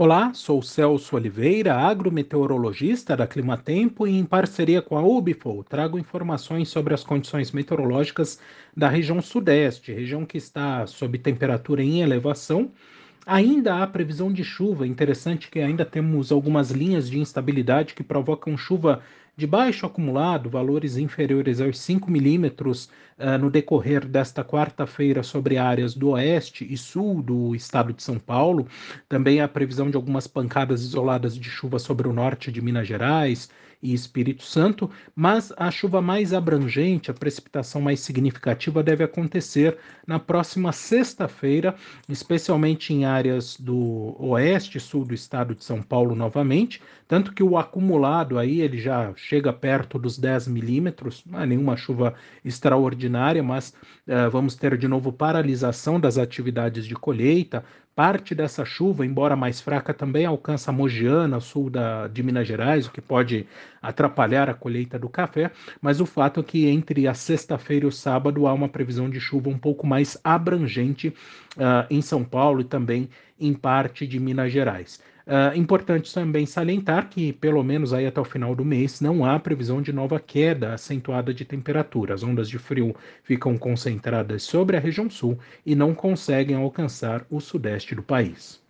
Olá, sou Celso Oliveira, agrometeorologista da Climatempo e em parceria com a UBFOL trago informações sobre as condições meteorológicas da região sudeste, região que está sob temperatura em elevação. Ainda há previsão de chuva, interessante que ainda temos algumas linhas de instabilidade que provocam chuva de baixo acumulado, valores inferiores aos 5 milímetros uh, no decorrer desta quarta-feira sobre áreas do oeste e sul do estado de São Paulo. Também há previsão de algumas pancadas isoladas de chuva sobre o norte de Minas Gerais e Espírito Santo, mas a chuva mais abrangente, a precipitação mais significativa deve acontecer na próxima sexta-feira, especialmente em áreas do oeste e sul do estado de São Paulo novamente, tanto que o acumulado aí ele já chega perto dos 10 milímetros, não é nenhuma chuva extraordinária, mas uh, vamos ter de novo paralisação das atividades de colheita. Parte dessa chuva, embora mais fraca, também alcança Mogiana, sul da, de Minas Gerais, o que pode atrapalhar a colheita do café, mas o fato é que entre a sexta-feira e o sábado há uma previsão de chuva um pouco mais abrangente uh, em São Paulo e também em parte de Minas Gerais. Uh, importante também salientar que, pelo menos aí até o final do mês, não há previsão de nova queda acentuada de temperatura. As ondas de frio ficam concentradas sobre a região sul e não conseguem alcançar o sudeste do país.